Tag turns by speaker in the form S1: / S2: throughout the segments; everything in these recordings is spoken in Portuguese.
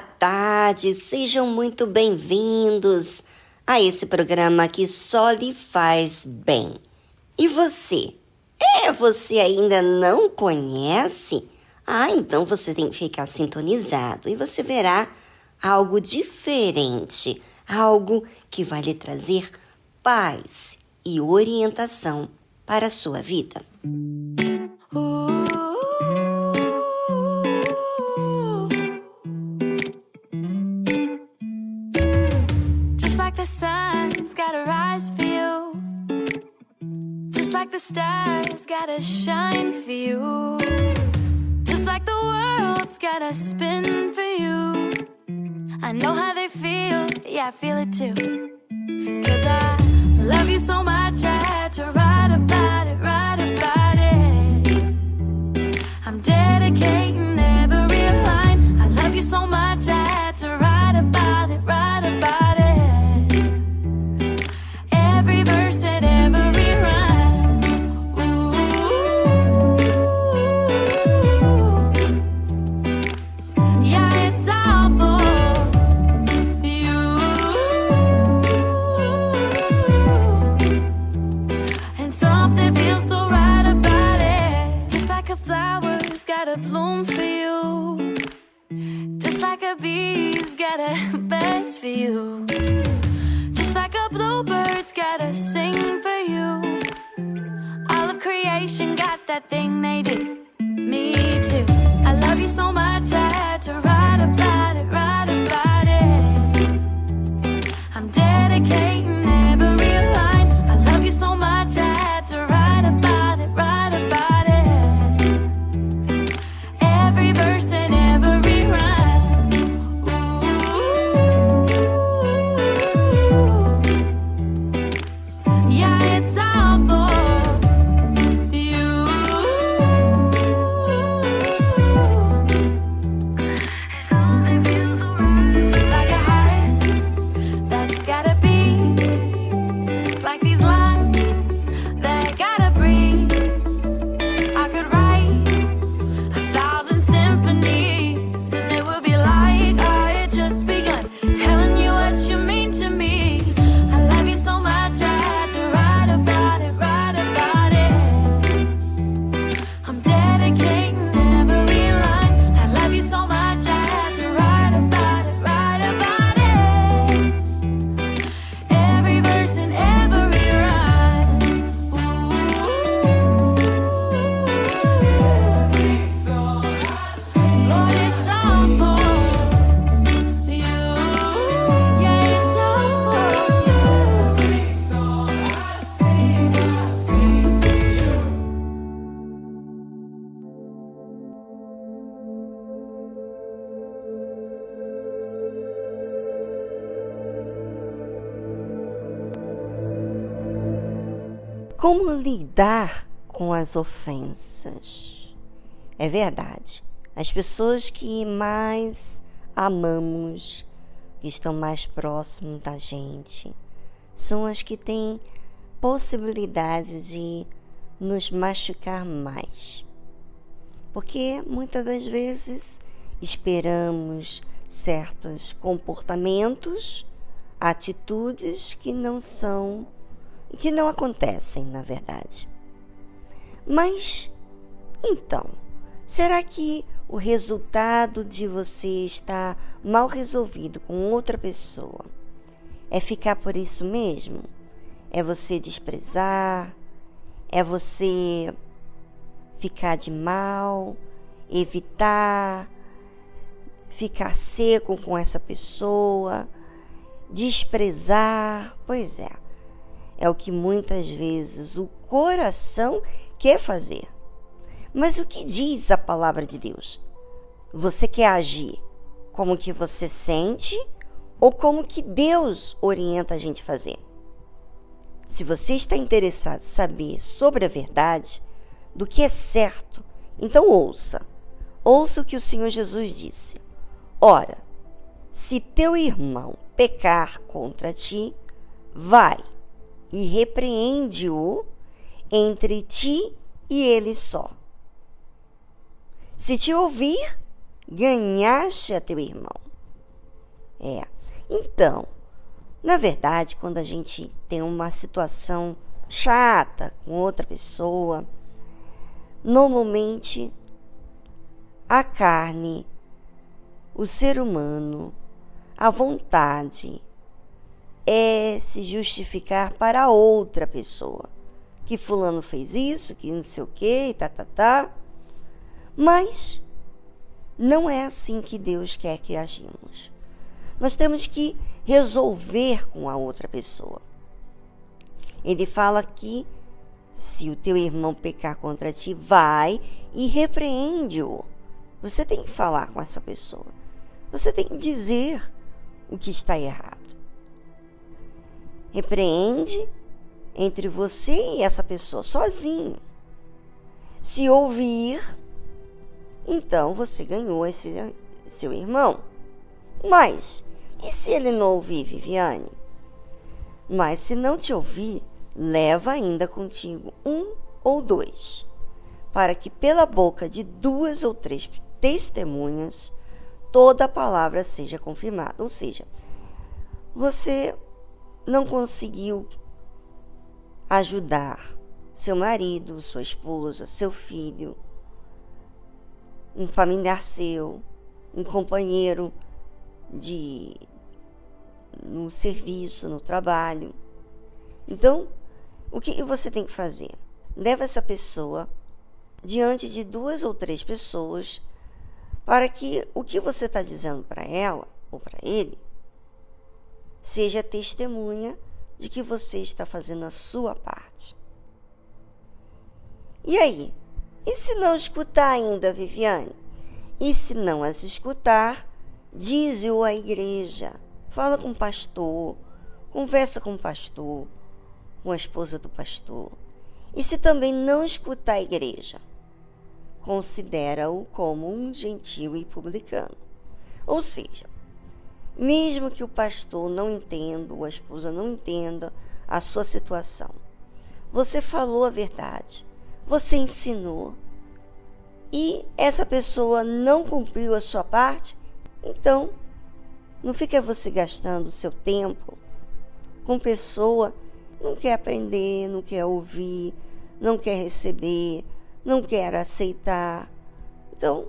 S1: Tarde, sejam muito bem-vindos a esse programa que só lhe faz bem. E você? É, você ainda não conhece? Ah, então você tem que ficar sintonizado e você verá algo diferente, algo que vai lhe trazer paz e orientação para a sua vida. gotta rise for you.
S2: Just like the stars gotta shine for you. Just like the world's gotta spin for you. I know how they feel, yeah, I feel it too. Cause I love you so much,
S1: I
S2: had to write about it, write about it. I'm dedicating every line. I love you so much, I bloom for you. Just like a bee's got a best for you. Just like a bluebird's got a sing for you. All of creation got that thing they do. Me too. I love you so much, I
S1: lidar com as ofensas? É verdade, as pessoas que mais amamos, que estão mais próximos da gente, são as que têm possibilidade de nos machucar mais. Porque muitas das vezes esperamos certos comportamentos, atitudes que não são que não acontecem, na verdade. Mas, então, será que o resultado de você estar mal resolvido com outra pessoa é ficar por isso mesmo? É você desprezar? É você ficar de mal? Evitar? Ficar seco com essa pessoa? Desprezar? Pois é é o que muitas vezes o coração quer fazer. Mas o que diz a palavra de Deus? Você quer agir como que você sente ou como que Deus orienta a gente fazer? Se você está interessado em saber sobre a verdade, do que é certo, então ouça. Ouça o que o Senhor Jesus disse. Ora, se teu irmão pecar contra ti, vai e repreende-o entre ti e ele só. Se te ouvir, ganhaste a teu irmão. É. Então, na verdade, quando a gente tem uma situação chata com outra pessoa, normalmente a carne, o ser humano, a vontade, é se justificar para outra pessoa. Que fulano fez isso, que não sei o que, e tá, tá, tá. Mas não é assim que Deus quer que agimos. Nós temos que resolver com a outra pessoa. Ele fala que se o teu irmão pecar contra ti, vai e repreende-o. Você tem que falar com essa pessoa. Você tem que dizer o que está errado repreende, entre você e essa pessoa sozinho. Se ouvir, então você ganhou esse seu irmão. Mas e se ele não ouvir, Viviane? Mas se não te ouvir, leva ainda contigo um ou dois, para que pela boca de duas ou três testemunhas toda a palavra seja confirmada. Ou seja, você não conseguiu ajudar seu marido, sua esposa, seu filho, um familiar seu, um companheiro de no serviço, no trabalho. Então, o que você tem que fazer? Leva essa pessoa diante de duas ou três pessoas para que o que você está dizendo para ela ou para ele seja testemunha de que você está fazendo a sua parte. E aí? E se não escutar ainda, Viviane? E se não as escutar, dize-o à igreja. Fala com o pastor, conversa com o pastor, com a esposa do pastor. E se também não escutar a igreja, considera-o como um gentil e publicano. Ou seja, mesmo que o pastor não entenda, ou a esposa não entenda a sua situação, você falou a verdade, você ensinou, e essa pessoa não cumpriu a sua parte, então não fica você gastando o seu tempo com pessoa que não quer aprender, não quer ouvir, não quer receber, não quer aceitar. Então,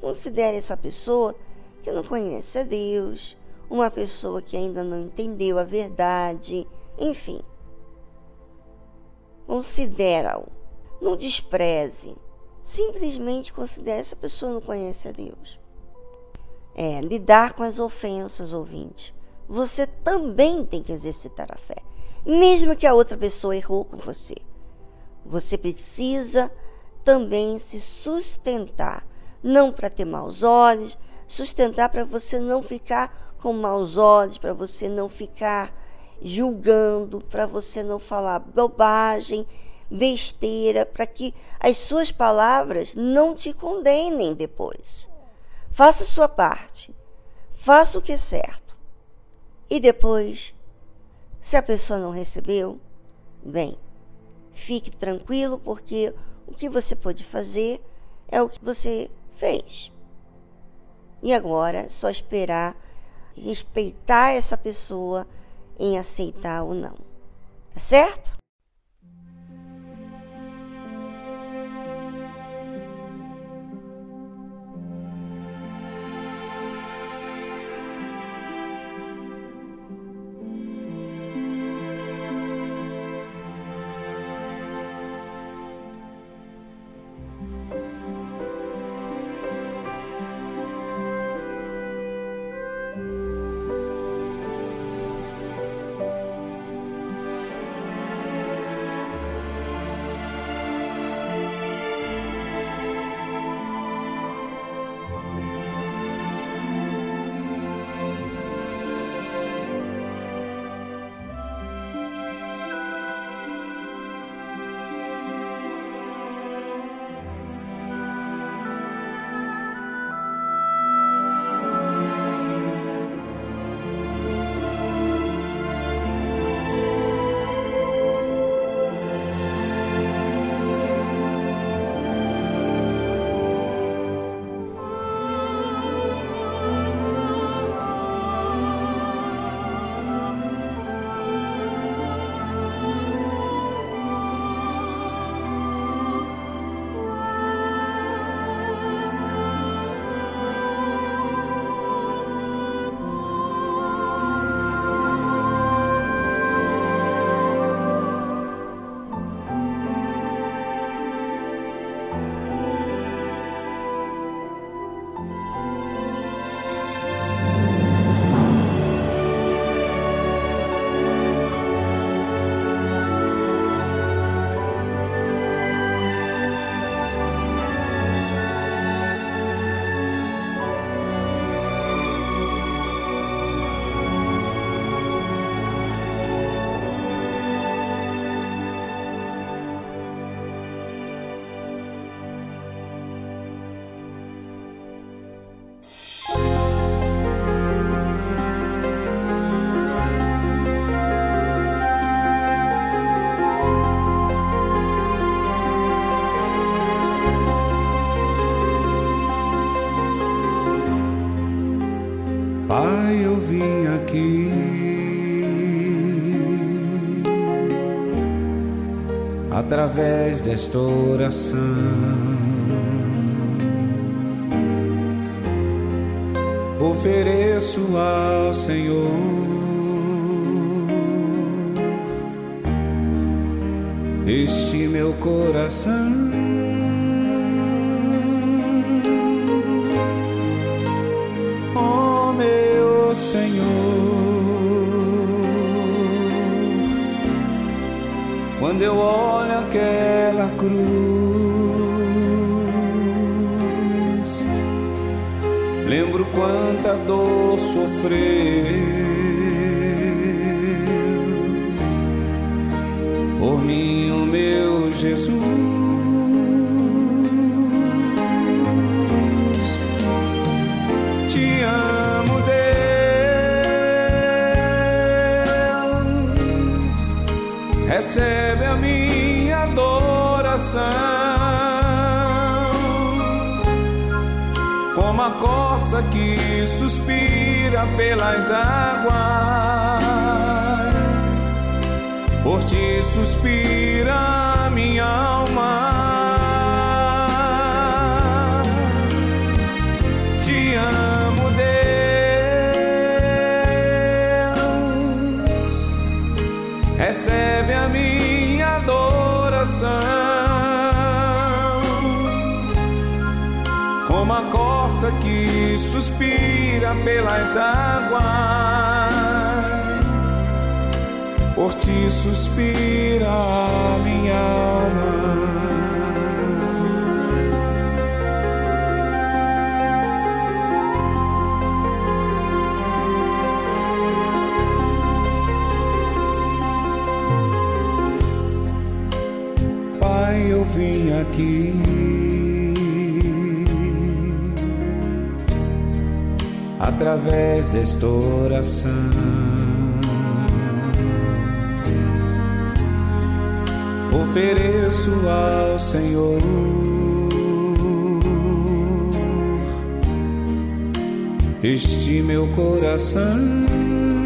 S1: considere essa pessoa que não conhece a Deus, uma pessoa que ainda não entendeu a verdade, enfim. Considera-o, não despreze. Simplesmente considere essa pessoa não conhece a Deus. É, lidar com as ofensas, ouvinte. Você também tem que exercitar a fé. Mesmo que a outra pessoa errou com você. Você precisa também se sustentar. Não para ter maus olhos, sustentar para você não ficar com maus olhos, para você não ficar julgando, para você não falar bobagem, besteira, para que as suas palavras não te condenem depois. Faça sua parte. Faça o que é certo. E depois, se a pessoa não recebeu, bem, fique tranquilo, porque o que você pode fazer é o que você fez. E agora, só esperar respeitar essa pessoa em aceitar ou não. Tá certo? Pai, eu vim aqui.
S3: Através desta oração, ofereço ao Senhor este meu coração. Senhor, quando eu olho aquela cruz. Lembro quanta dor sofreu Recebe a minha adoração. como a corça que suspira pelas águas. Por ti suspira minha alma. Suspira pelas águas, por ti suspira minha alma. Pai, eu vim aqui através desta oração. Ofereço ao Senhor este meu coração.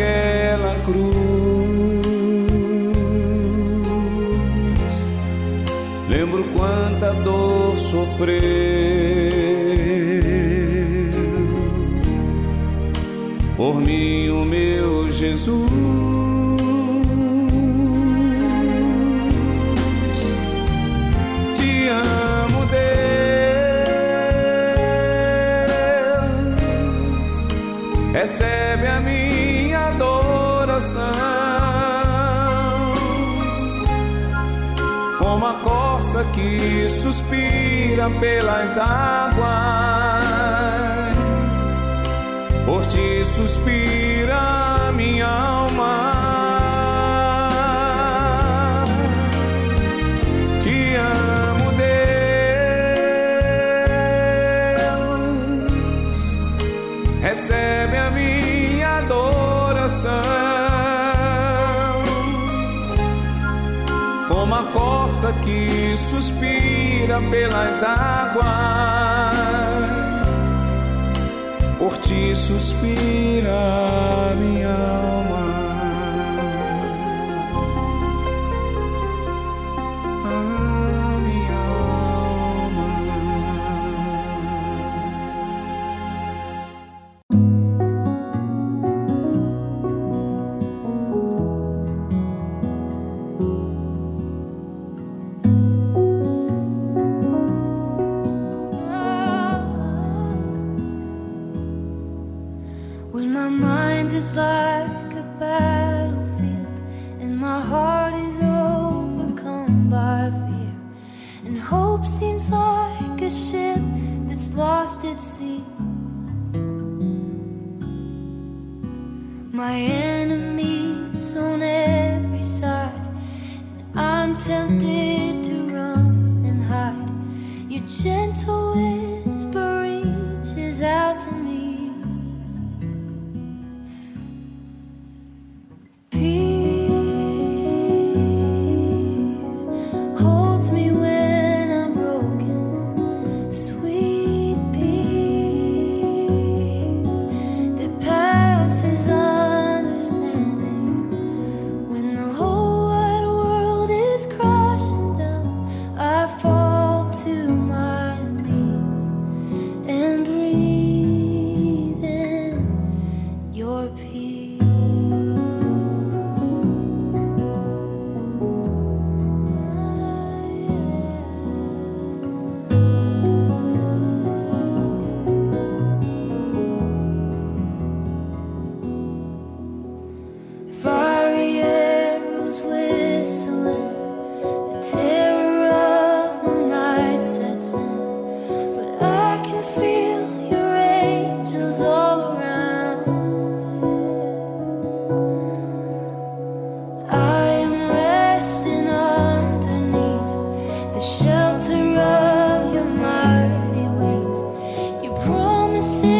S3: Olho aquela cruz. Lembro quanta dor sofreu por mim, o meu Jesus. Recebe a minha adoração. Como a corça que suspira pelas águas, por ti suspira minha alma. Que suspira pelas águas, por ti suspira minha alma.
S2: acontecer.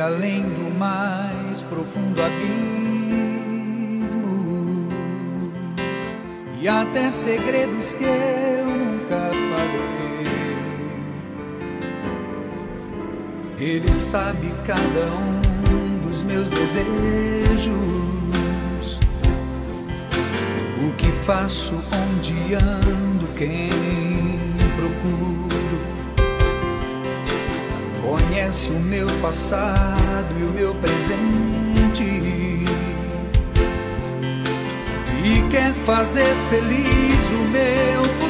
S4: Além do mais profundo abismo e até segredos que eu nunca falei. Ele sabe cada um dos meus desejos, o que faço, onde ando, quem procuro. Conhece o meu passado e o meu presente e quer fazer feliz o meu futuro.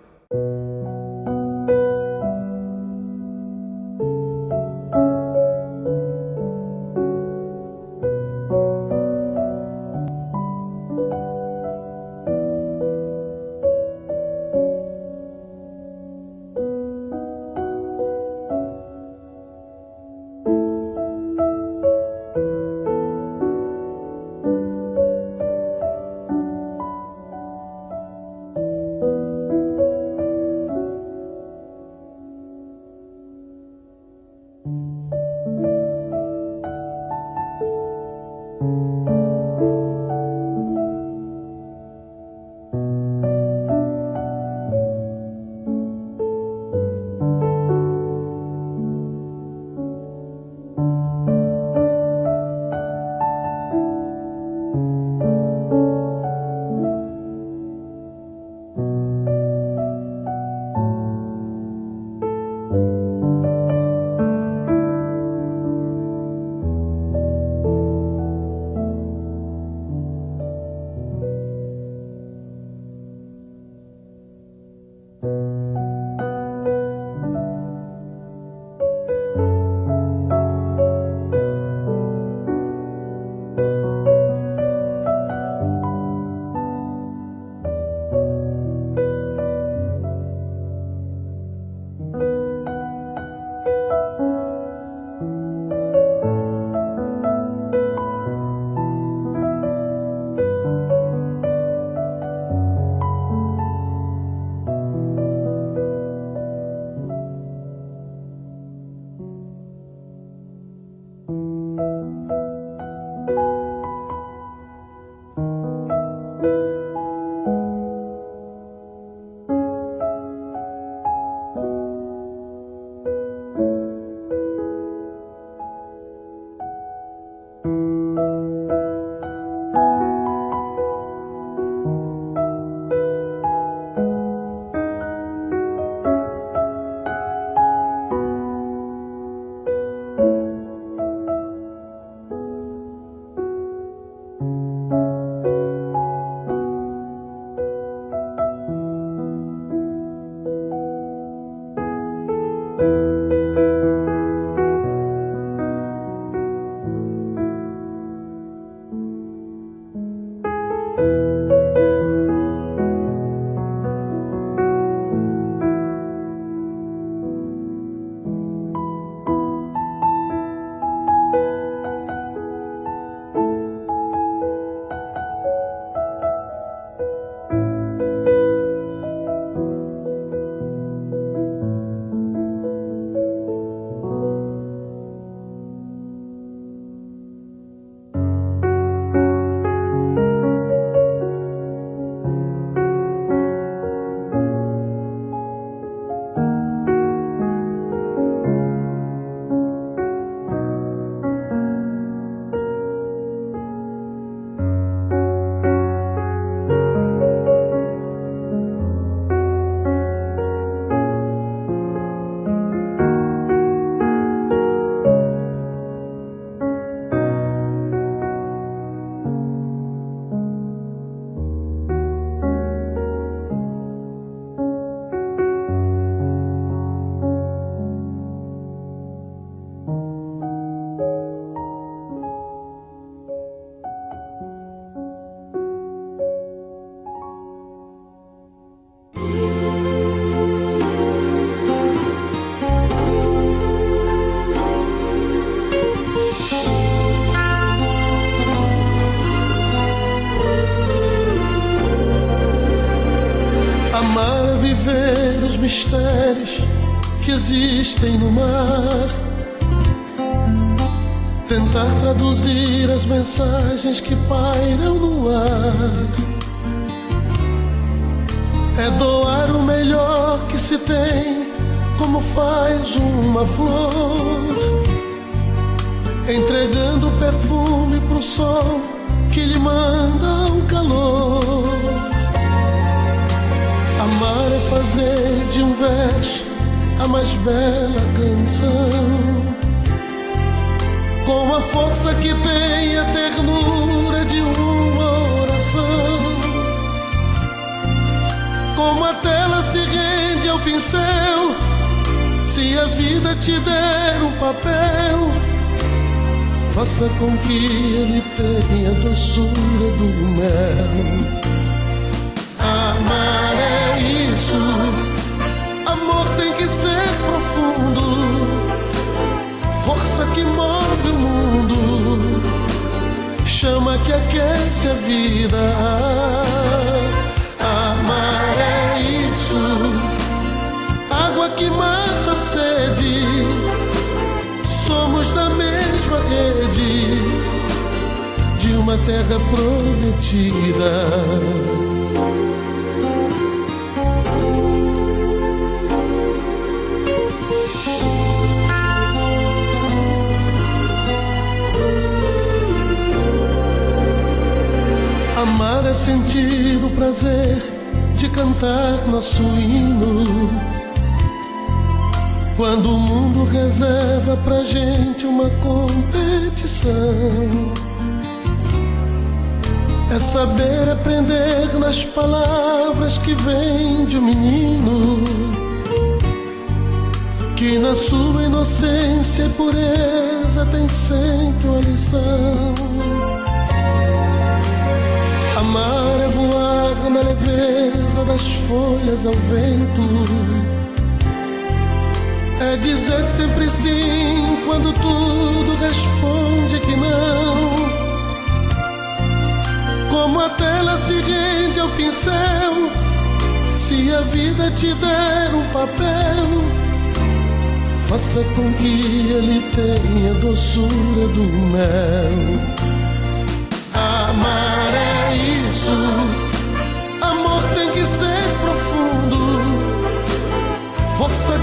S5: Existem no mar. Tentar traduzir as mensagens que pairam no ar. É doar o melhor que se tem, como faz uma flor. Entregando perfume pro sol que lhe manda o calor. Amar é fazer de um verso a mais bela canção. Com a força que tem a ternura de uma oração. Como a tela se rende ao pincel, se a vida te der um papel, faça com que ele tenha a doçura do mel. Tem que ser profundo, força que move o mundo, chama que aquece a vida. Amar é isso, água que mata a sede, somos da mesma rede. De uma terra prometida. Sentir o prazer de cantar nosso hino. Quando o mundo reserva pra gente uma competição. É saber aprender nas palavras que vêm de um menino. Que na sua inocência e pureza tem sempre uma lição. Na leveza das folhas ao vento. É dizer sempre sim quando tudo responde que não. Como a tela se rende ao pincel, se a vida te der um papel, faça com que ele tenha a doçura do mel. Amar é isso,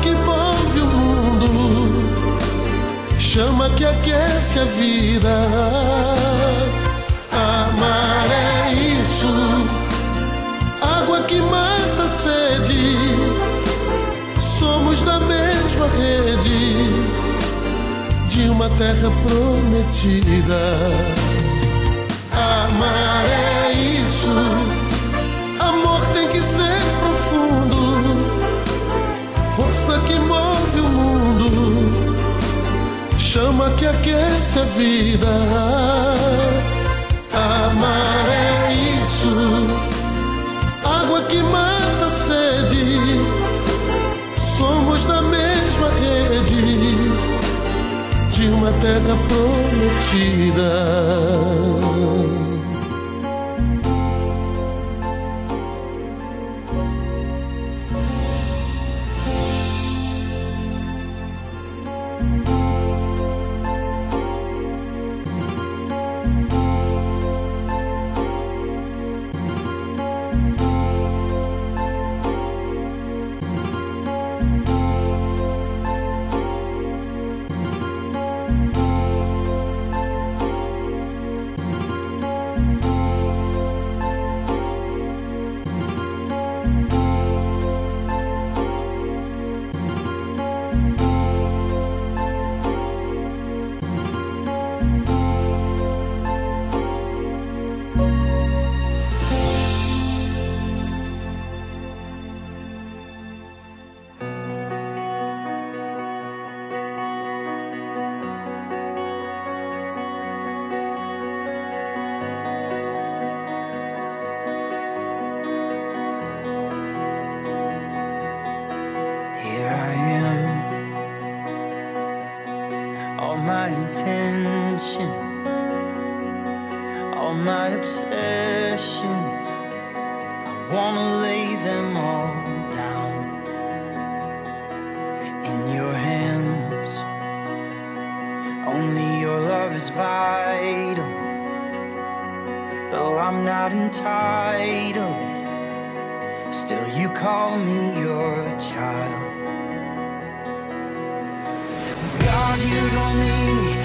S5: que move o mundo, chama que aquece a vida. Amar é isso, água que mata a sede, somos da mesma rede de uma terra prometida. Amar é isso. Amor tem que Chama que aquece a vida. Amar é isso. Água que mata a sede. Somos da mesma rede de uma terra prometida.
S6: All my intentions, all my obsessions, I wanna lay them all down in your hands. Only your love is vital, though I'm not entitled. Still, you call me your child. You don't need me,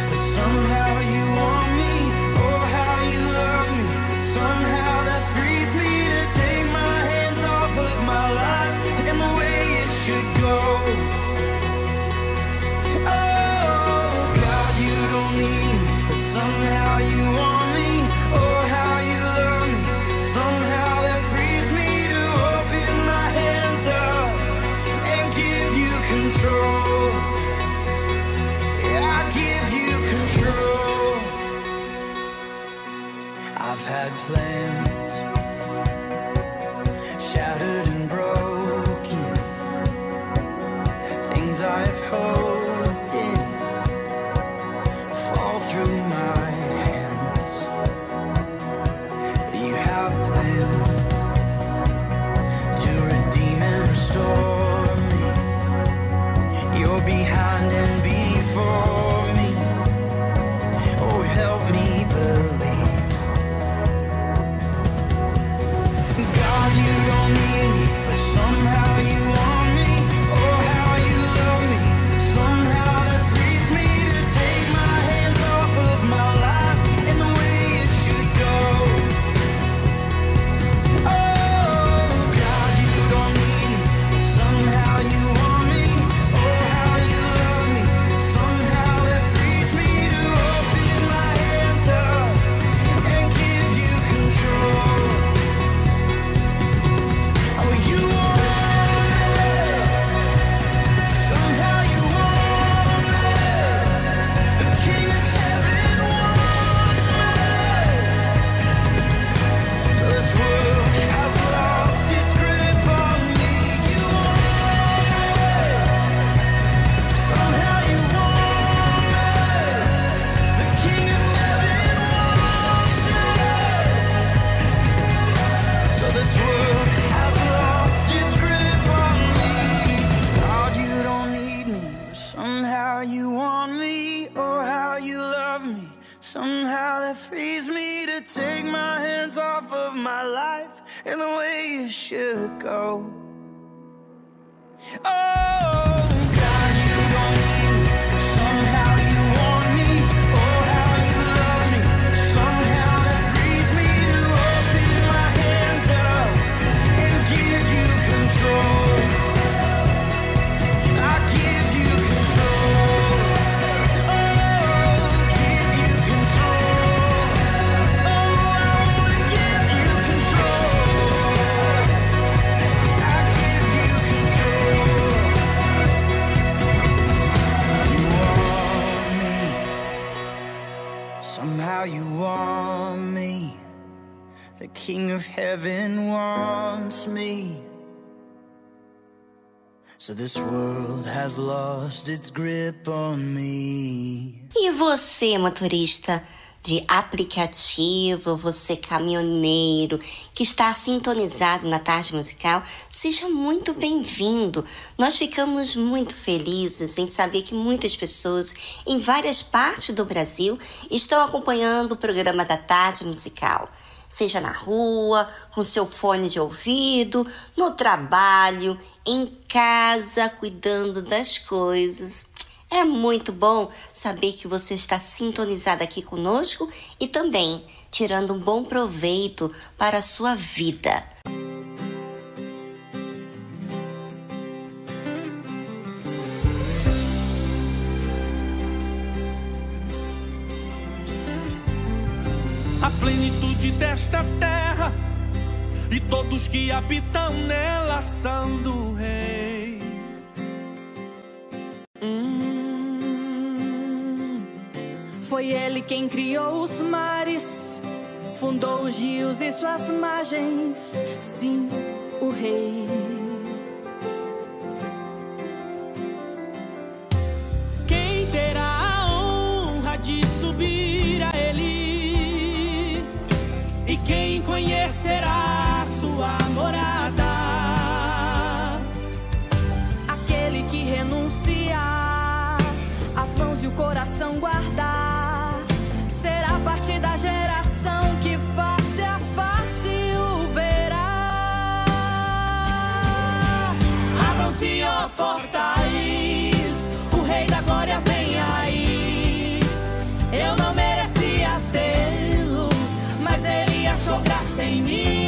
S1: E você, motorista de aplicativo, você caminhoneiro que está sintonizado na tarde musical, seja muito bem-vindo. Nós ficamos muito felizes em saber que muitas pessoas em várias partes do Brasil estão acompanhando o programa da tarde musical. Seja na rua, com seu fone de ouvido, no trabalho, em casa, cuidando das coisas. É muito bom saber que você está sintonizado aqui conosco e também tirando um bom proveito para a sua vida.
S7: a plenitude desta terra e todos que habitam nela são do Rei.
S2: Hum. Foi ele quem criou os mares, fundou os rios e suas margens. Sim, o Rei.
S7: Quem terá a honra de subir a Ele? Quem conhecerá sua morada?
S2: Aquele que renuncia as mãos e o coração guardar será parte da geração que face a face o verá.
S7: Abram-se, ó portais, achou graça em mim.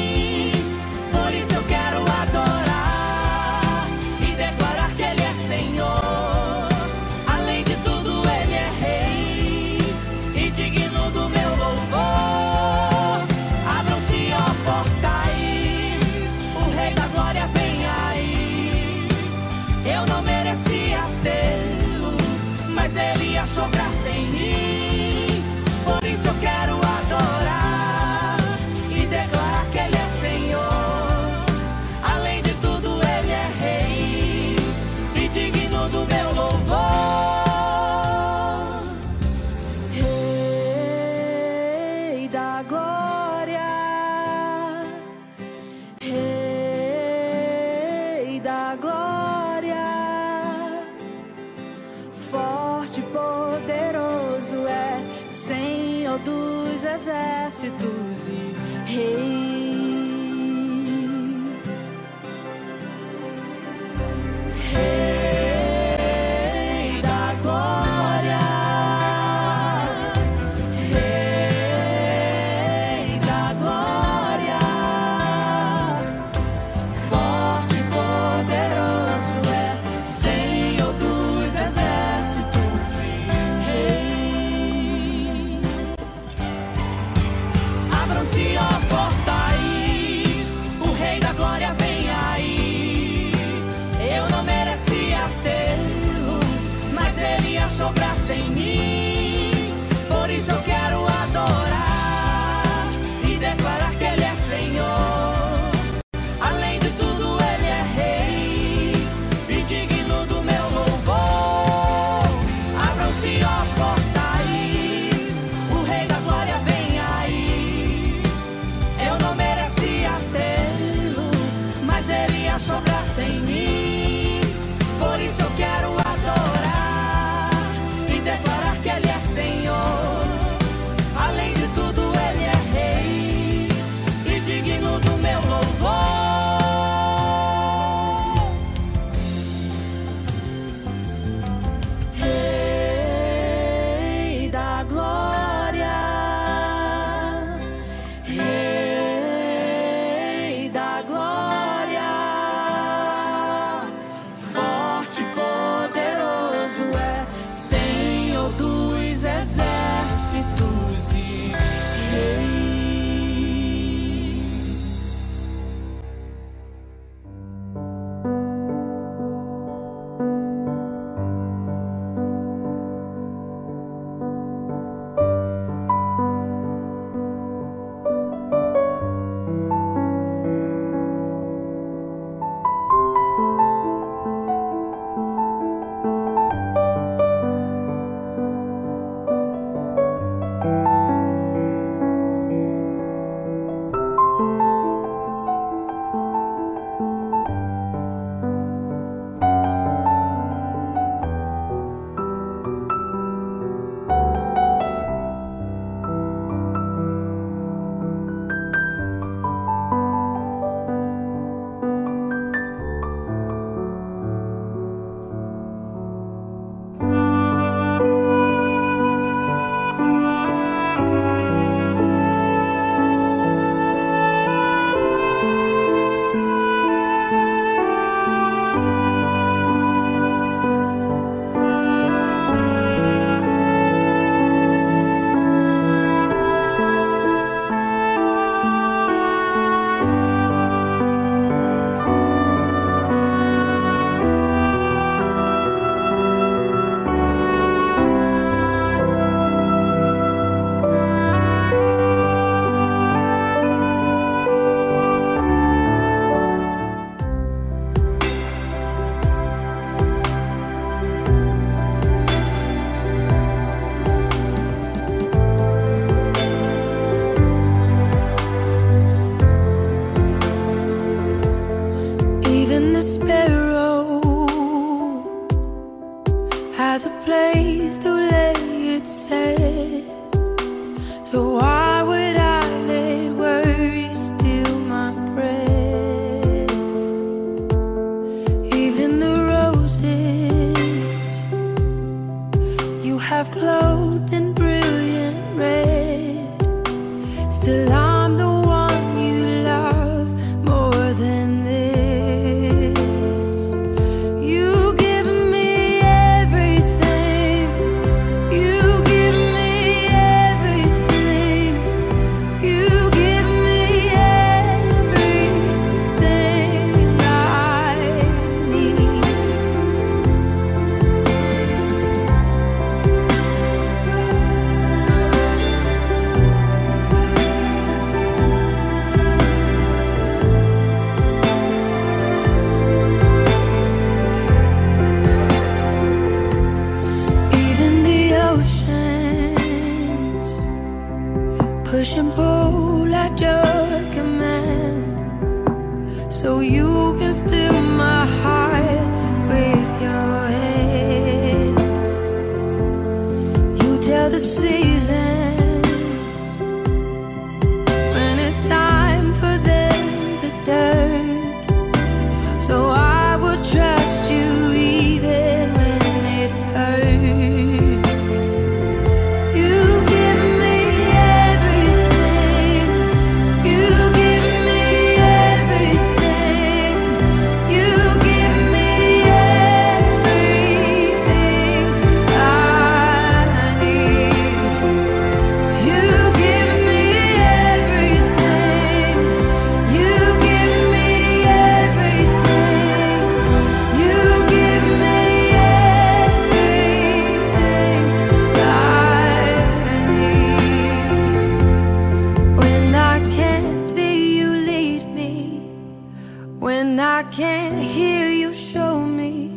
S2: When I can't hear, you show me.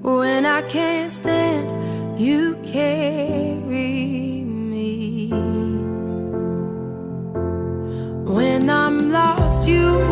S2: When I can't stand, you carry me. When I'm lost, you.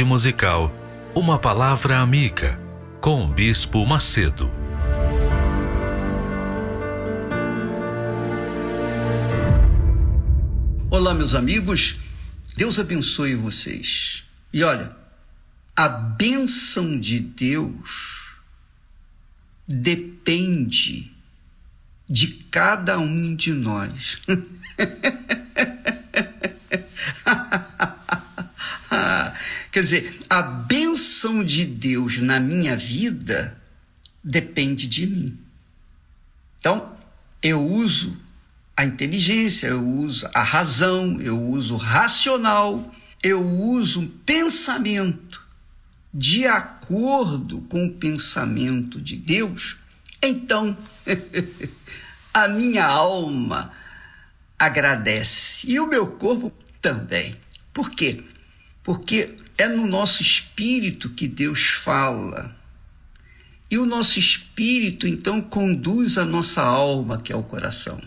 S8: Tarde musical, uma palavra amiga com o Bispo Macedo.
S9: Olá, meus amigos. Deus abençoe vocês. E olha, a bênção de Deus depende de cada um de nós. Quer dizer, a bênção de Deus na minha vida depende de mim. Então, eu uso a inteligência, eu uso a razão, eu uso o racional, eu uso o pensamento de acordo com o pensamento de Deus, então a minha alma agradece e o meu corpo também. Por quê? Porque é no nosso espírito que Deus fala. E o nosso espírito então conduz a nossa alma, que é o coração.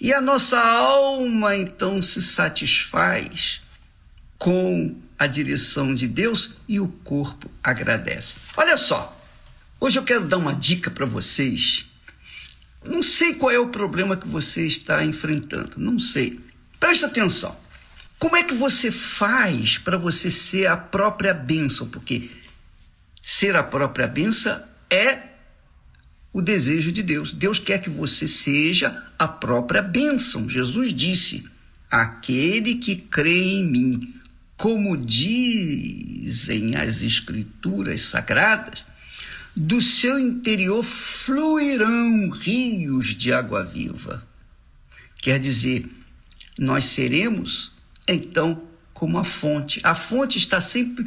S9: E a nossa alma então se satisfaz com a direção de Deus e o corpo agradece. Olha só, hoje eu quero dar uma dica para vocês. Não sei qual é o problema que você está enfrentando, não sei. Presta atenção. Como é que você faz para você ser a própria bênção? Porque ser a própria bênção é o desejo de Deus. Deus quer que você seja a própria bênção. Jesus disse: Aquele que crê em mim, como dizem as Escrituras sagradas, do seu interior fluirão rios de água viva. Quer dizer, nós seremos então como a fonte. A fonte está sempre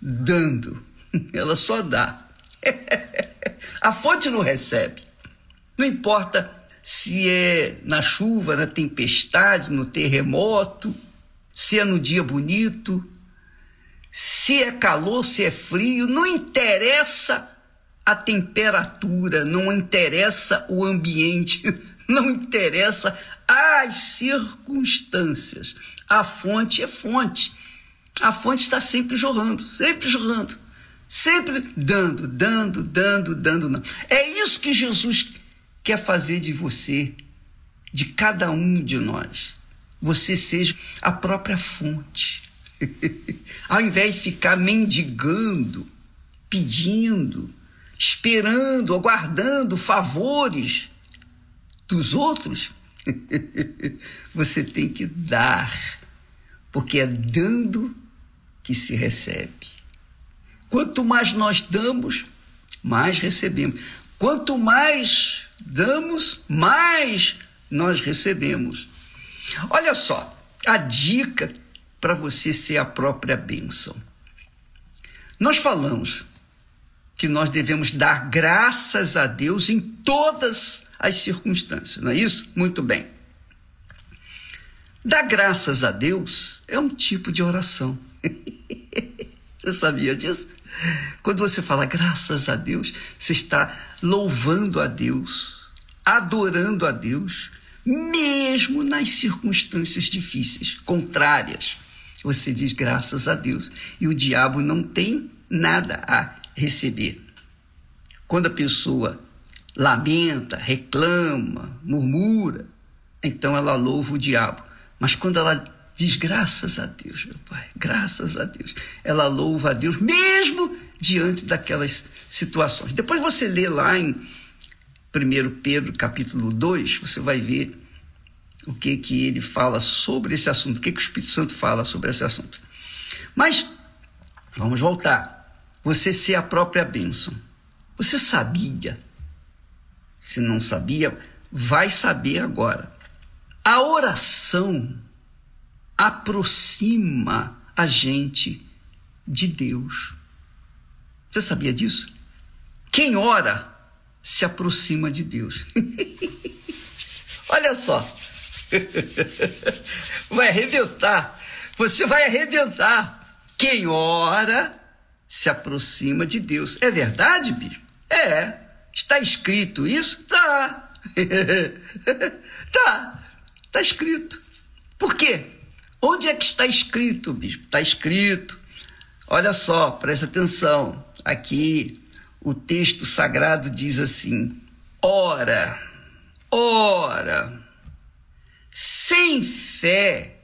S9: dando, ela só dá. a fonte não recebe. Não importa se é na chuva, na tempestade, no terremoto, se é no dia bonito, se é calor, se é frio, não interessa a temperatura, não interessa o ambiente, não interessa as circunstâncias. A fonte é fonte. A fonte está sempre jorrando, sempre jorrando, sempre dando, dando, dando, dando. Não. É isso que Jesus quer fazer de você, de cada um de nós você seja a própria fonte. Ao invés de ficar mendigando, pedindo, esperando, aguardando favores dos outros, você tem que dar, porque é dando que se recebe. Quanto mais nós damos, mais recebemos. Quanto mais damos, mais nós recebemos. Olha só, a dica para você ser a própria bênção. Nós falamos que nós devemos dar graças a Deus em todas as circunstâncias, não é isso? Muito bem. Dar graças a Deus é um tipo de oração. você sabia disso? Quando você fala graças a Deus, você está louvando a Deus, adorando a Deus, mesmo nas circunstâncias difíceis, contrárias. Você diz graças a Deus. E o diabo não tem nada a receber. Quando a pessoa lamenta, reclama, murmura, então ela louva o diabo. Mas quando ela diz graças a Deus, meu pai, graças a Deus, ela louva a Deus mesmo diante daquelas situações. Depois você lê lá em 1 Pedro capítulo 2, você vai ver o que que ele fala sobre esse assunto, o que que o Espírito Santo fala sobre esse assunto. Mas vamos voltar. Você ser a própria bênção. Você sabia? Se não sabia, vai saber agora. A oração aproxima a gente de Deus. Você sabia disso? Quem ora se aproxima de Deus. Olha só. Vai arrebentar. Você vai arrebentar. Quem ora se aproxima de Deus. É verdade, bicho? É. Está escrito isso? Tá. tá. Está escrito. Por quê? Onde é que está escrito, bispo? Está escrito. Olha só, presta atenção. Aqui, o texto sagrado diz assim: ora, ora, sem fé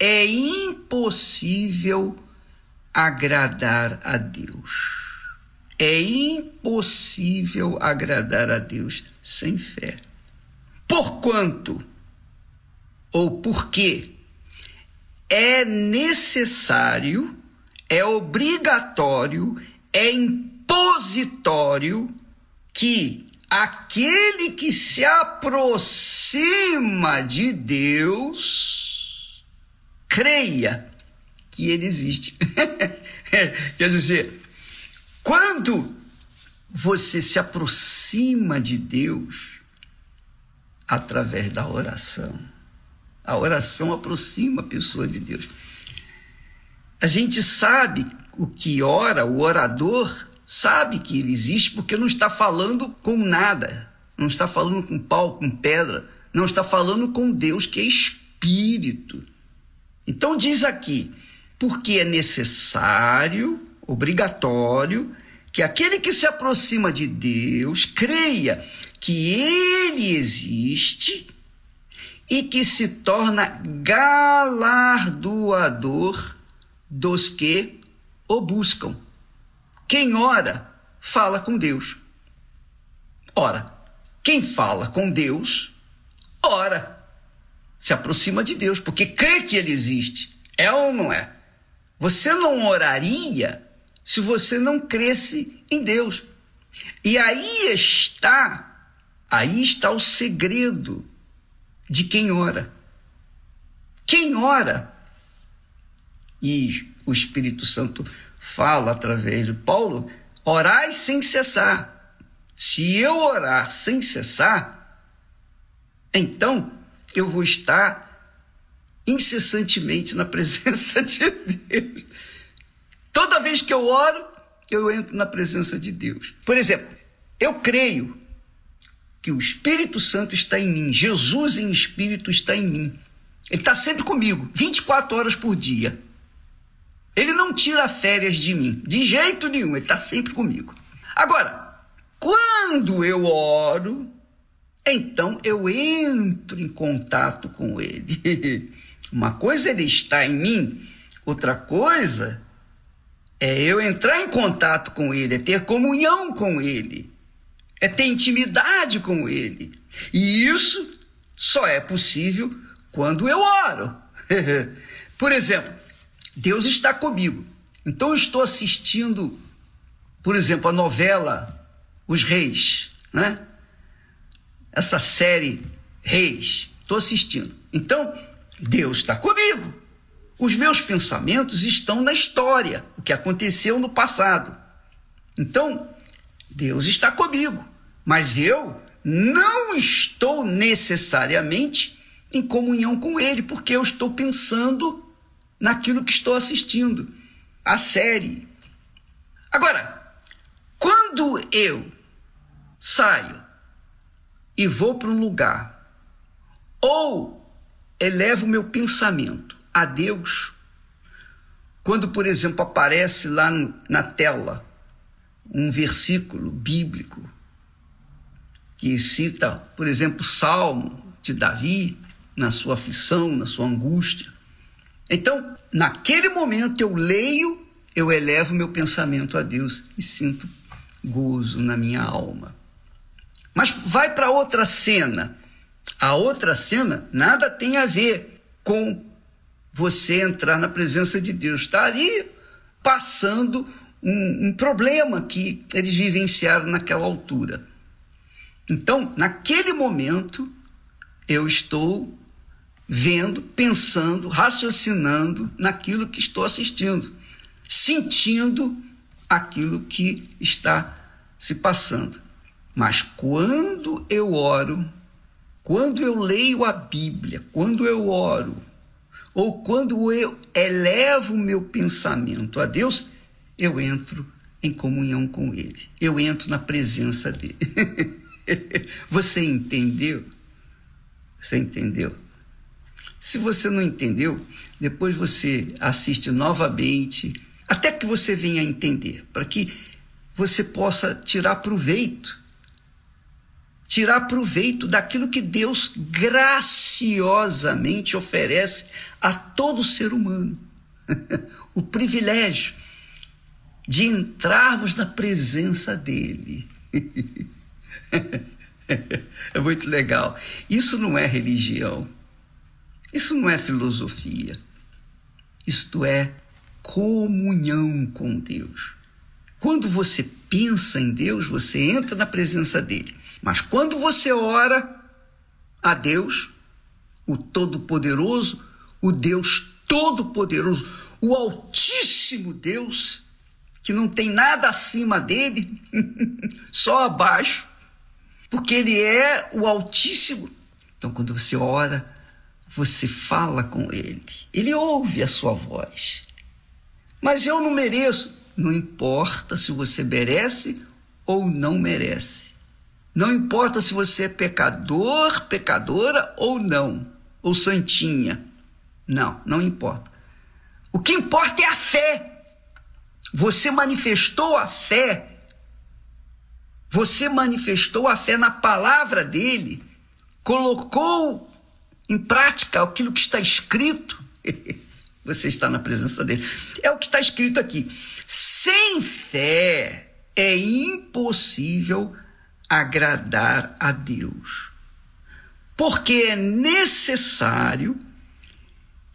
S9: é impossível agradar a Deus. É impossível agradar a Deus sem fé. Porquanto, ou porque, é necessário, é obrigatório, é impossível supositório que aquele que se aproxima de Deus creia que ele existe. Quer dizer, quando você se aproxima de Deus, através da oração. A oração aproxima a pessoa de Deus. A gente sabe o que ora, o orador sabe que ele existe porque não está falando com nada, não está falando com pau, com pedra, não está falando com Deus que é espírito. Então diz aqui, porque é necessário, obrigatório, que aquele que se aproxima de Deus creia que ele existe e que se torna galardoador dos que o buscam. Quem ora, fala com Deus. Ora, quem fala com Deus, ora. Se aproxima de Deus, porque crê que ele existe. É ou não é? Você não oraria se você não cresce em Deus. E aí está, aí está o segredo de quem ora. Quem ora, e o Espírito Santo fala através de Paulo, orai sem cessar. Se eu orar sem cessar, então eu vou estar incessantemente na presença de Deus. Toda vez que eu oro, eu entro na presença de Deus. Por exemplo, eu creio que o Espírito Santo está em mim, Jesus em espírito está em mim. Ele está sempre comigo, 24 horas por dia. Ele não tira férias de mim, de jeito nenhum, ele está sempre comigo. Agora, quando eu oro, então eu entro em contato com ele. Uma coisa é ele está em mim, outra coisa é eu entrar em contato com ele, é ter comunhão com ele é ter intimidade com Ele. E isso só é possível quando eu oro. por exemplo, Deus está comigo. Então eu estou assistindo, por exemplo, a novela Os Reis, né? Essa série Reis, estou assistindo. Então, Deus está comigo. Os meus pensamentos estão na história, o que aconteceu no passado. Então, Deus está comigo, mas eu não estou necessariamente em comunhão com Ele, porque eu estou pensando naquilo que estou assistindo, a série. Agora, quando eu saio e vou para um lugar, ou elevo meu pensamento a Deus, quando, por exemplo, aparece lá na tela um versículo bíblico que cita, por exemplo, o Salmo de Davi, na sua aflição, na sua angústia. Então, naquele momento eu leio, eu elevo meu pensamento a Deus e sinto gozo na minha alma. Mas vai para outra cena. A outra cena nada tem a ver com você entrar na presença de Deus. Está ali passando um, um problema que eles vivenciaram naquela altura. Então, naquele momento, eu estou vendo, pensando, raciocinando naquilo que estou assistindo, sentindo aquilo que está se passando. Mas quando eu oro, quando eu leio a Bíblia, quando eu oro, ou quando eu elevo meu pensamento a Deus, eu entro em comunhão com Ele, eu entro na presença dele. Você entendeu? Você entendeu? Se você não entendeu, depois você assiste novamente, até que você venha a entender, para que você possa tirar proveito. Tirar proveito daquilo que Deus graciosamente oferece a todo ser humano. o privilégio de entrarmos na presença dele. é muito legal. Isso não é religião. Isso não é filosofia. Isto é comunhão com Deus. Quando você pensa em Deus, você entra na presença dele. Mas quando você ora a Deus, o Todo-Poderoso, o Deus Todo-Poderoso, o Altíssimo Deus, que não tem nada acima dele, só abaixo, porque ele é o Altíssimo. Então, quando você ora, você fala com Ele. Ele ouve a sua voz. Mas eu não mereço. Não importa se você merece ou não merece. Não importa se você é pecador, pecadora ou não, ou santinha. Não, não importa. O que importa é a fé. Você manifestou a fé. Você manifestou a fé na palavra dele. Colocou em prática aquilo que está escrito. Você está na presença dele. É o que está escrito aqui. Sem fé é impossível agradar a Deus. Porque é necessário,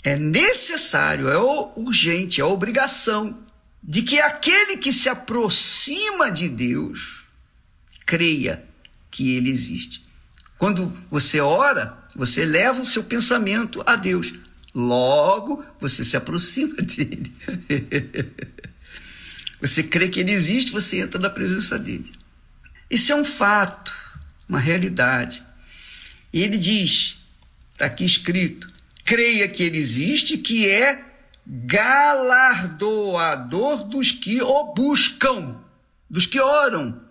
S9: é necessário, é urgente, é obrigação de que aquele que se aproxima de Deus creia que ele existe. Quando você ora, você leva o seu pensamento a Deus. Logo, você se aproxima dele. você crê que ele existe, você entra na presença dele. Isso é um fato, uma realidade. E ele diz, está aqui escrito: creia que ele existe, que é galardoador dos que o buscam, dos que oram,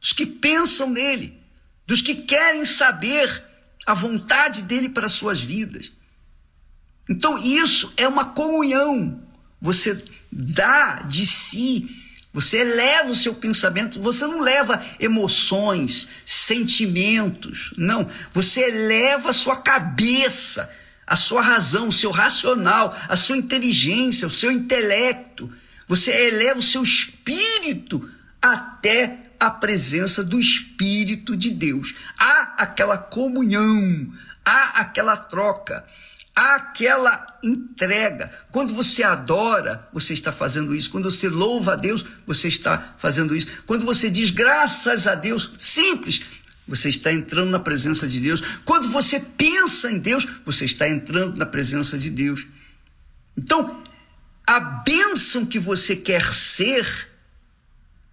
S9: dos que pensam nele, dos que querem saber a vontade dele para as suas vidas. Então, isso é uma comunhão. Você dá de si, você eleva o seu pensamento, você não leva emoções, sentimentos, não. Você eleva a sua cabeça a sua razão, o seu racional, a sua inteligência, o seu intelecto. Você eleva o seu espírito até a presença do Espírito de Deus. Há aquela comunhão, há aquela troca, há aquela entrega. Quando você adora, você está fazendo isso. Quando você louva a Deus, você está fazendo isso. Quando você diz graças a Deus, simples, você está entrando na presença de Deus. Quando você pensa em Deus, você está entrando na presença de Deus. Então, a bênção que você quer ser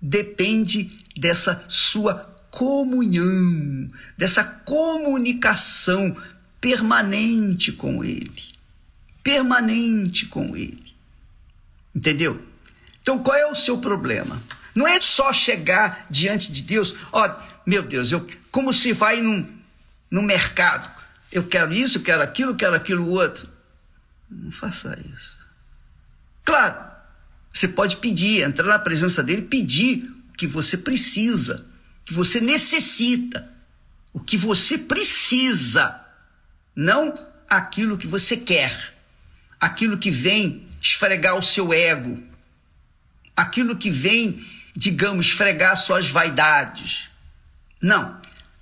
S9: depende dessa sua comunhão, dessa comunicação permanente com Ele. Permanente com Ele. Entendeu? Então, qual é o seu problema? Não é só chegar diante de Deus, ó, meu Deus, eu como se vai num, num mercado. Eu quero isso, quero aquilo, quero aquilo outro. Não faça isso. Claro, você pode pedir, entrar na presença dele, pedir o que você precisa, o que você necessita, o que você precisa, não aquilo que você quer, aquilo que vem esfregar o seu ego, aquilo que vem, digamos, esfregar suas vaidades. Não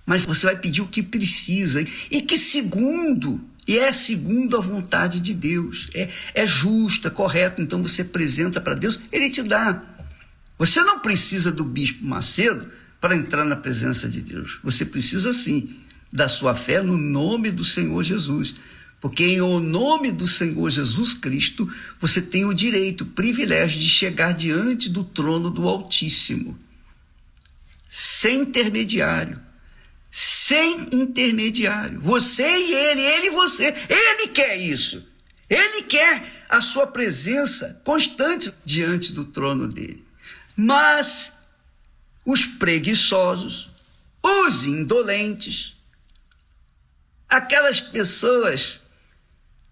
S9: mas você vai pedir o que precisa e que segundo e é segundo a vontade de Deus. É, é justo, é correto. Então você apresenta para Deus, Ele te dá. Você não precisa do bispo Macedo para entrar na presença de Deus. Você precisa sim da sua fé no nome do Senhor Jesus. Porque em o nome do Senhor Jesus Cristo, você tem o direito, o privilégio de chegar diante do trono do Altíssimo, sem intermediário sem intermediário. Você e ele, ele e você. Ele quer isso. Ele quer a sua presença constante diante do trono dele. Mas os preguiçosos, os indolentes, aquelas pessoas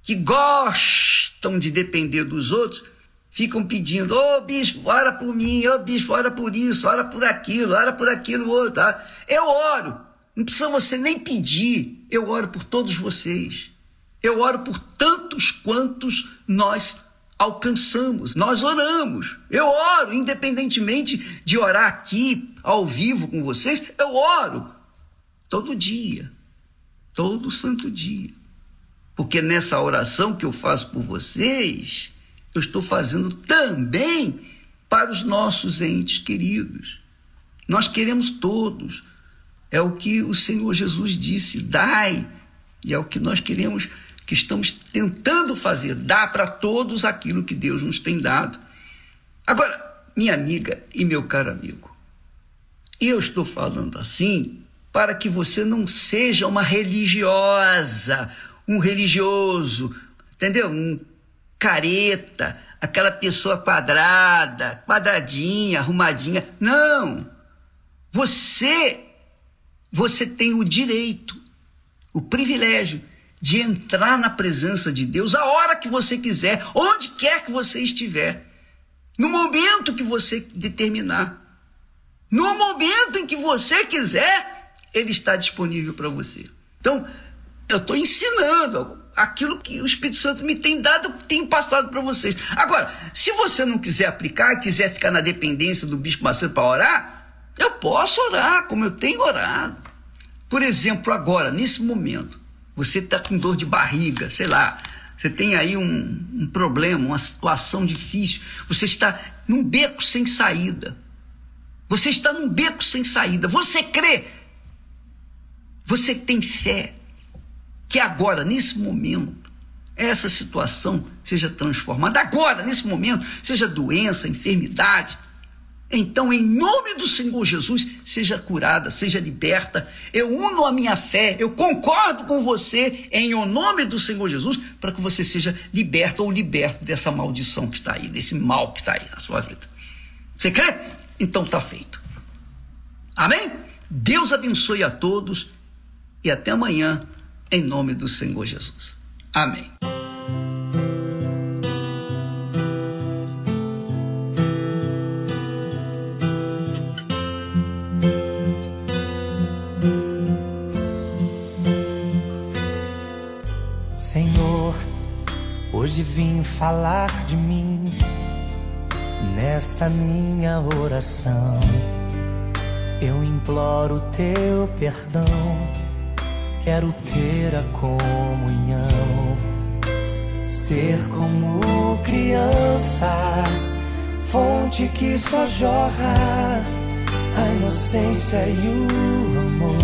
S9: que gostam de depender dos outros, ficam pedindo: Ô oh, bispo, ora por mim, ô oh, bispo, ora por isso, ora por aquilo, ora por aquilo outro. Tá? Eu oro. Não precisa você nem pedir. Eu oro por todos vocês. Eu oro por tantos quantos nós alcançamos. Nós oramos. Eu oro, independentemente de orar aqui, ao vivo com vocês, eu oro todo dia, todo santo dia. Porque nessa oração que eu faço por vocês, eu estou fazendo também para os nossos entes queridos. Nós queremos todos é o que o Senhor Jesus disse: dai. E é o que nós queremos, que estamos tentando fazer, dar para todos aquilo que Deus nos tem dado. Agora, minha amiga e meu caro amigo, eu estou falando assim para que você não seja uma religiosa, um religioso, entendeu? Um careta, aquela pessoa quadrada, quadradinha, arrumadinha. Não! Você você tem o direito, o privilégio de entrar na presença de Deus a hora que você quiser, onde quer que você estiver, no momento que você determinar. No momento em que você quiser, ele está disponível para você. Então, eu estou ensinando aquilo que o Espírito Santo me tem dado, tem passado para vocês. Agora, se você não quiser aplicar, quiser ficar na dependência do Bispo Macedo para orar, eu posso orar, como eu tenho orado. Por exemplo, agora, nesse momento, você está com dor de barriga, sei lá, você tem aí um, um problema, uma situação difícil, você está num beco sem saída. Você está num beco sem saída. Você crê, você tem fé que agora, nesse momento, essa situação seja transformada. Agora, nesse momento, seja doença, enfermidade, então, em nome do Senhor Jesus, seja curada, seja liberta. Eu uno a minha fé, eu concordo com você em o nome do Senhor Jesus, para que você seja liberta ou liberto dessa maldição que está aí, desse mal que está aí na sua vida. Você crê? Então está feito. Amém? Deus abençoe a todos e até amanhã, em nome do Senhor Jesus. Amém.
S10: Senhor, hoje vim falar de mim nessa minha oração. Eu imploro teu perdão, quero ter a comunhão, ser como criança, fonte que só jorra a inocência e o amor.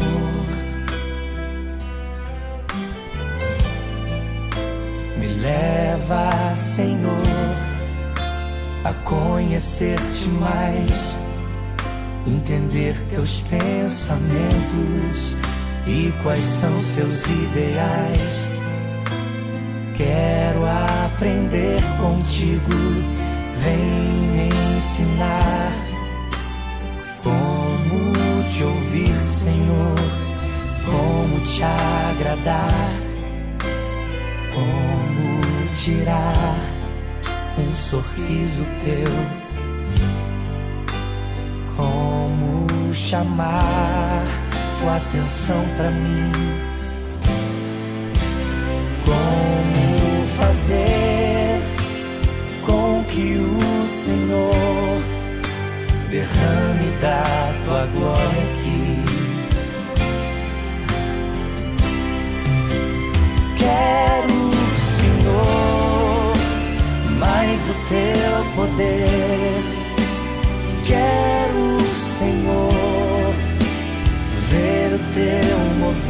S10: Me leva, Senhor, a conhecer-te mais, entender teus pensamentos e quais são seus ideais. Quero aprender contigo, vem me ensinar como te ouvir, Senhor, como te agradar, como tirar um sorriso teu. Como chamar tua atenção para mim? Como fazer com que o Senhor derrame da tua glória aqui? Quero, Senhor mais do teu poder. Quero,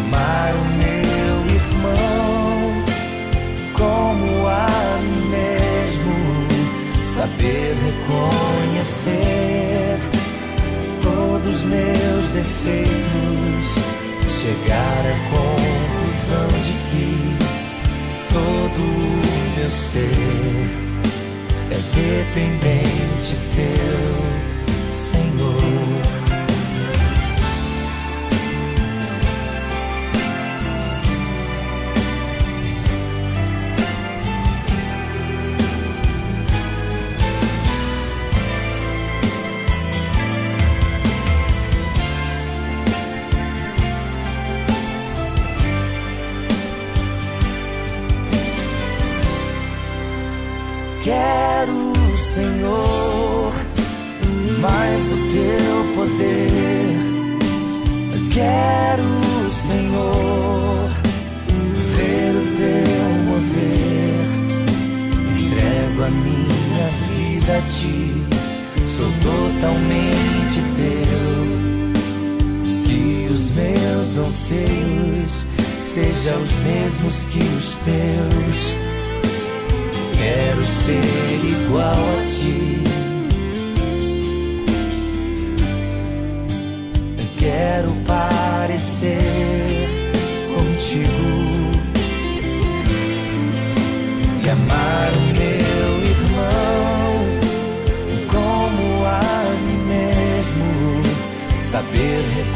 S10: amar o meu irmão como a mim mesmo, saber reconhecer todos os meus defeitos, chegar à conclusão de que todo o meu ser é dependente teu, Senhor. Meus anseios sejam os mesmos que os teus. Quero ser igual a ti. Quero parecer contigo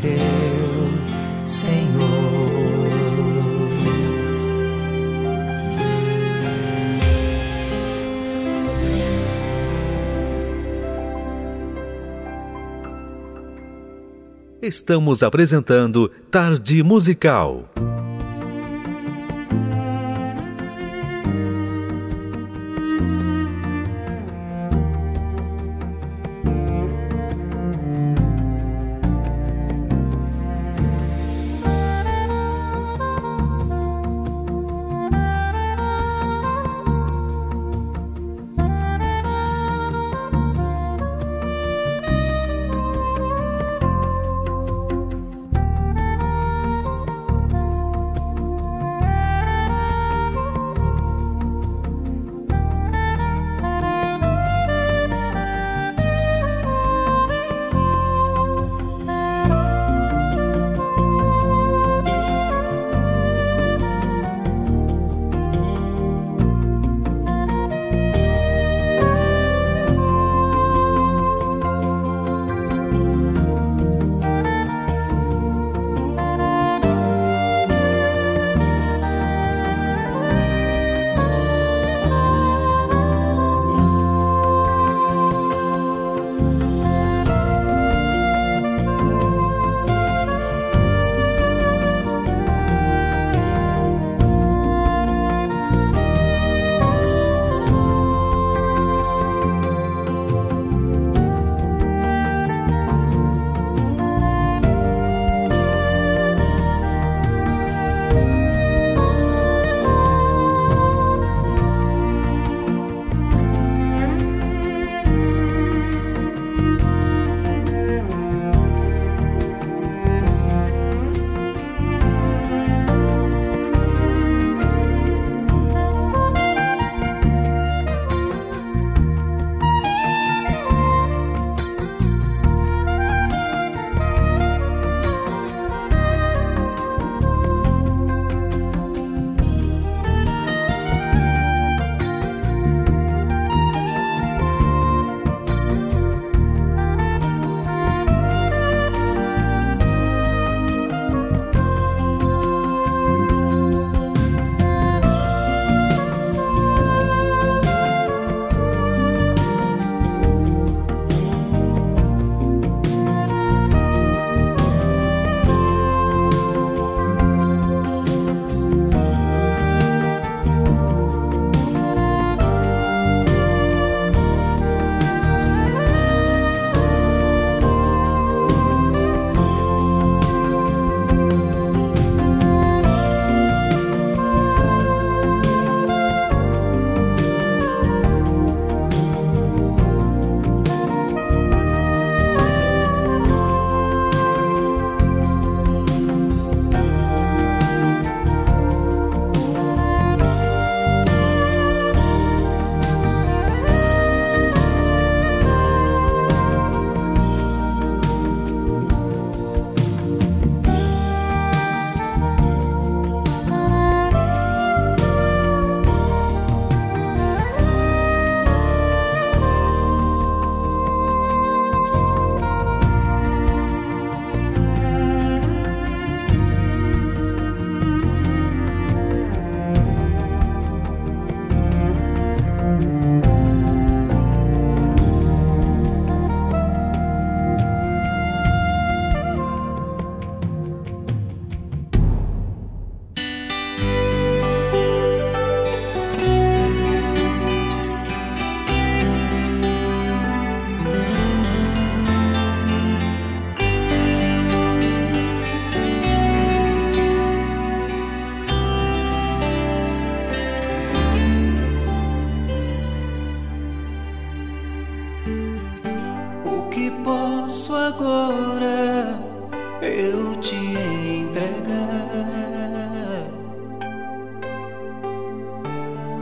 S10: teu, Senhor.
S8: Estamos apresentando Tarde Musical.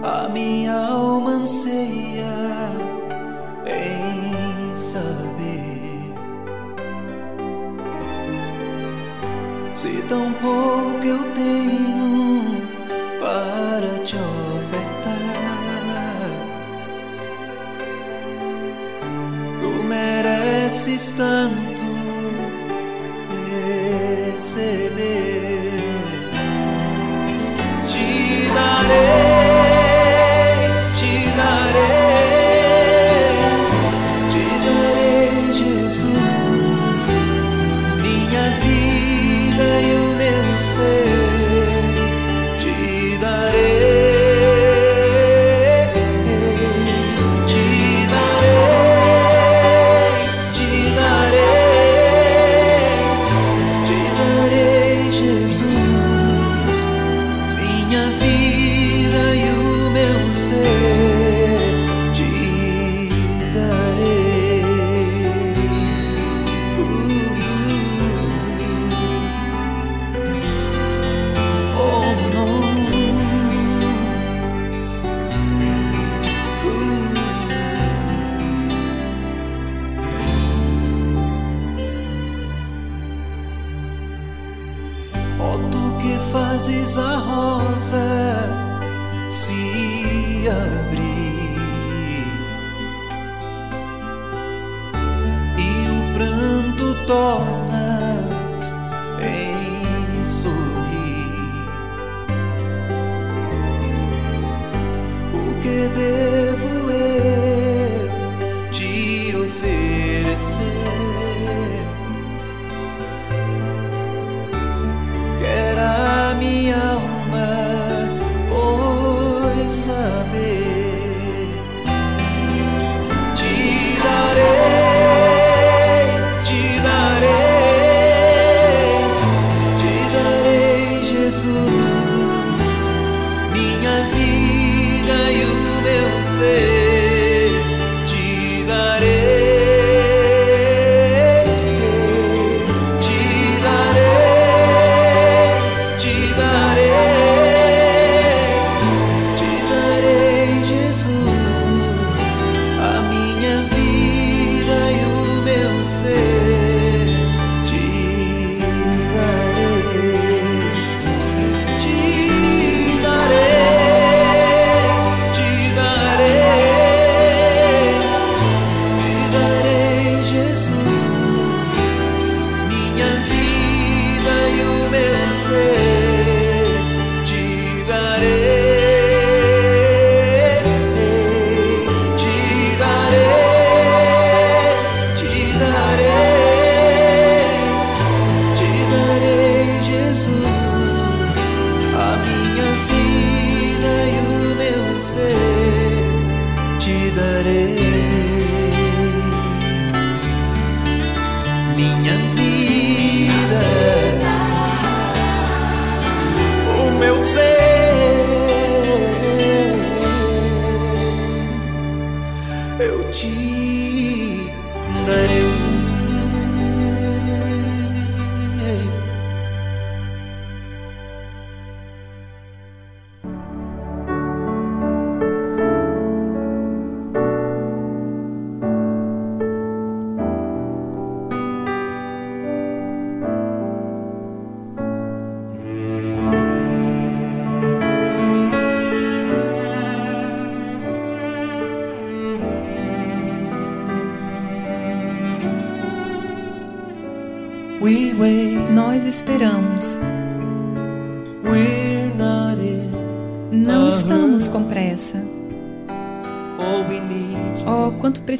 S6: a minha alma anseia em saber se tão pouco eu tenho para te ofertar. Tu mereces tanto.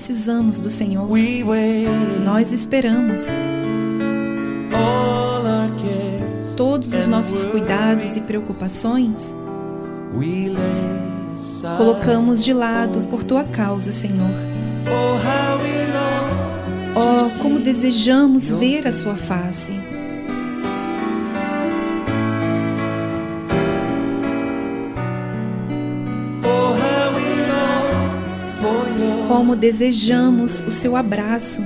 S11: precisamos do Senhor. Nós esperamos. Todos os nossos cuidados e preocupações colocamos de lado por tua causa, Senhor.
S6: Oh,
S11: oh como desejamos ver a sua face. como desejamos o seu abraço.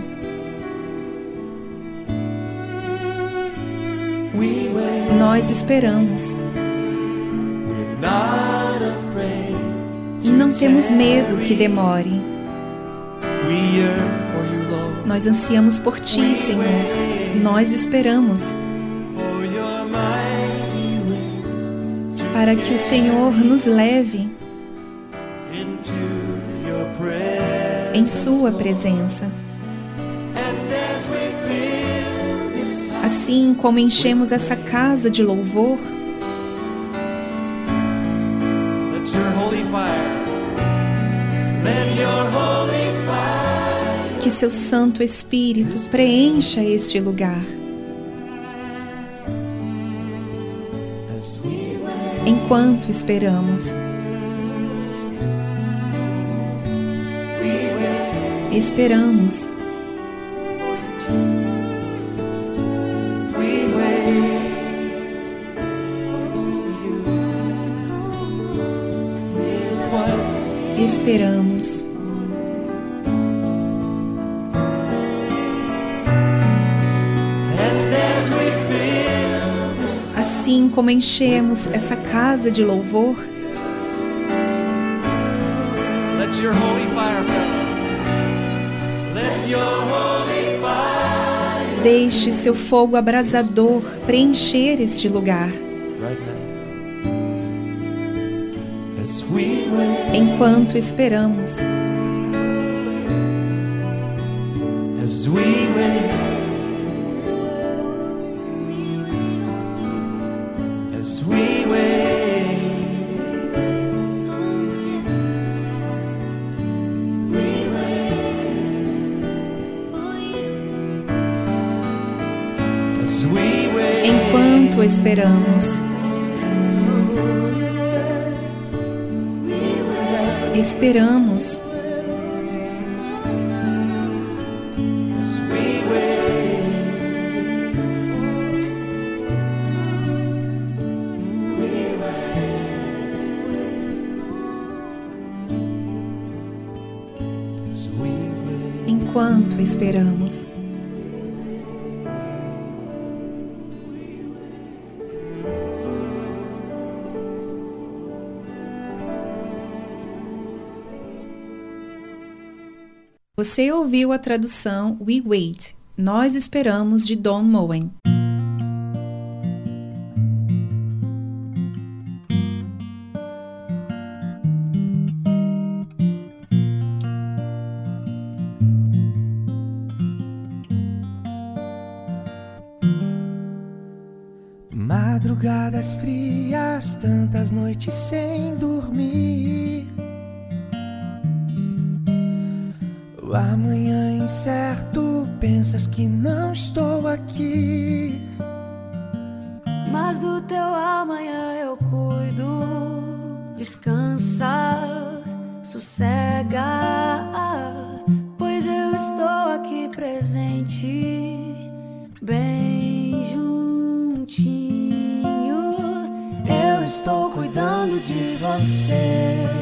S11: Nós esperamos. Não temos medo que demore. Nós ansiamos por ti, Senhor. Nós esperamos para que o Senhor nos leve em Sua presença. Assim como enchemos essa casa de louvor, que Seu Santo Espírito preencha este lugar. Enquanto esperamos, esperamos, esperamos. Assim como enchemos essa casa de louvor,
S12: Let your holy fire.
S11: Deixe seu fogo abrasador preencher este lugar. Enquanto esperamos, esperamos, esperamos, enquanto esperamos. Você ouviu a tradução We Wait, Nós Esperamos de Don Moen.
S12: Madrugadas frias, tantas noites sem dormir. Amanhã incerto, pensas que não estou aqui.
S2: Mas do teu amanhã eu cuido. Descansa, sossega, pois eu estou aqui presente, bem juntinho. Eu estou cuidando de você.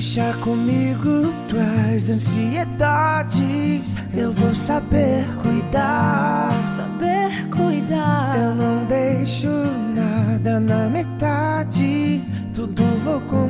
S12: Deixa comigo tuas ansiedades. Eu vou saber cuidar.
S2: Saber cuidar.
S12: Eu não deixo nada na metade. Tudo vou completar.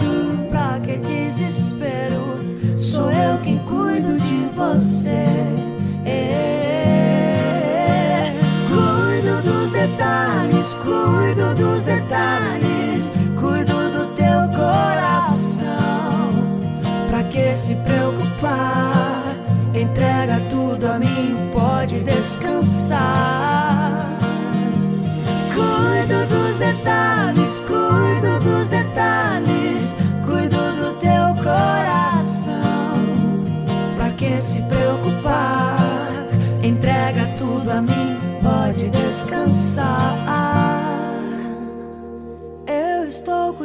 S2: cuido dos detalhes, cuido do teu coração. Pra que se preocupar? Entrega tudo a mim, pode descansar. Cuido dos detalhes, cuido dos detalhes, cuido do teu coração. Pra que se preocupar? Entrega tudo a mim, pode descansar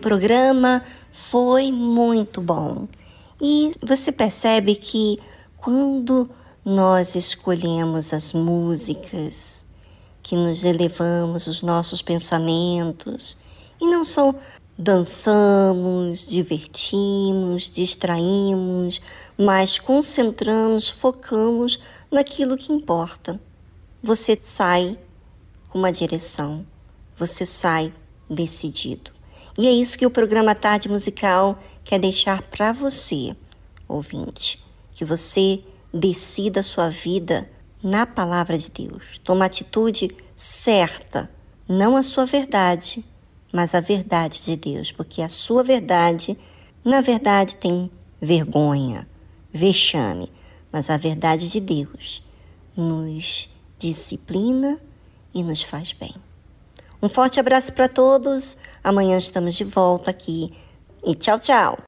S1: Programa foi muito bom. E você percebe que quando nós escolhemos as músicas que nos elevamos os nossos pensamentos e não só dançamos, divertimos, distraímos, mas concentramos, focamos naquilo que importa. Você sai com uma direção, você sai decidido. E é isso que o programa Tarde Musical quer deixar para você, ouvinte, que você decida a sua vida na palavra de Deus. Toma atitude certa, não a sua verdade, mas a verdade de Deus, porque a sua verdade, na verdade, tem vergonha, vexame, mas a verdade de Deus nos disciplina e nos faz bem. Um forte abraço para todos. Amanhã estamos de volta aqui e tchau, tchau.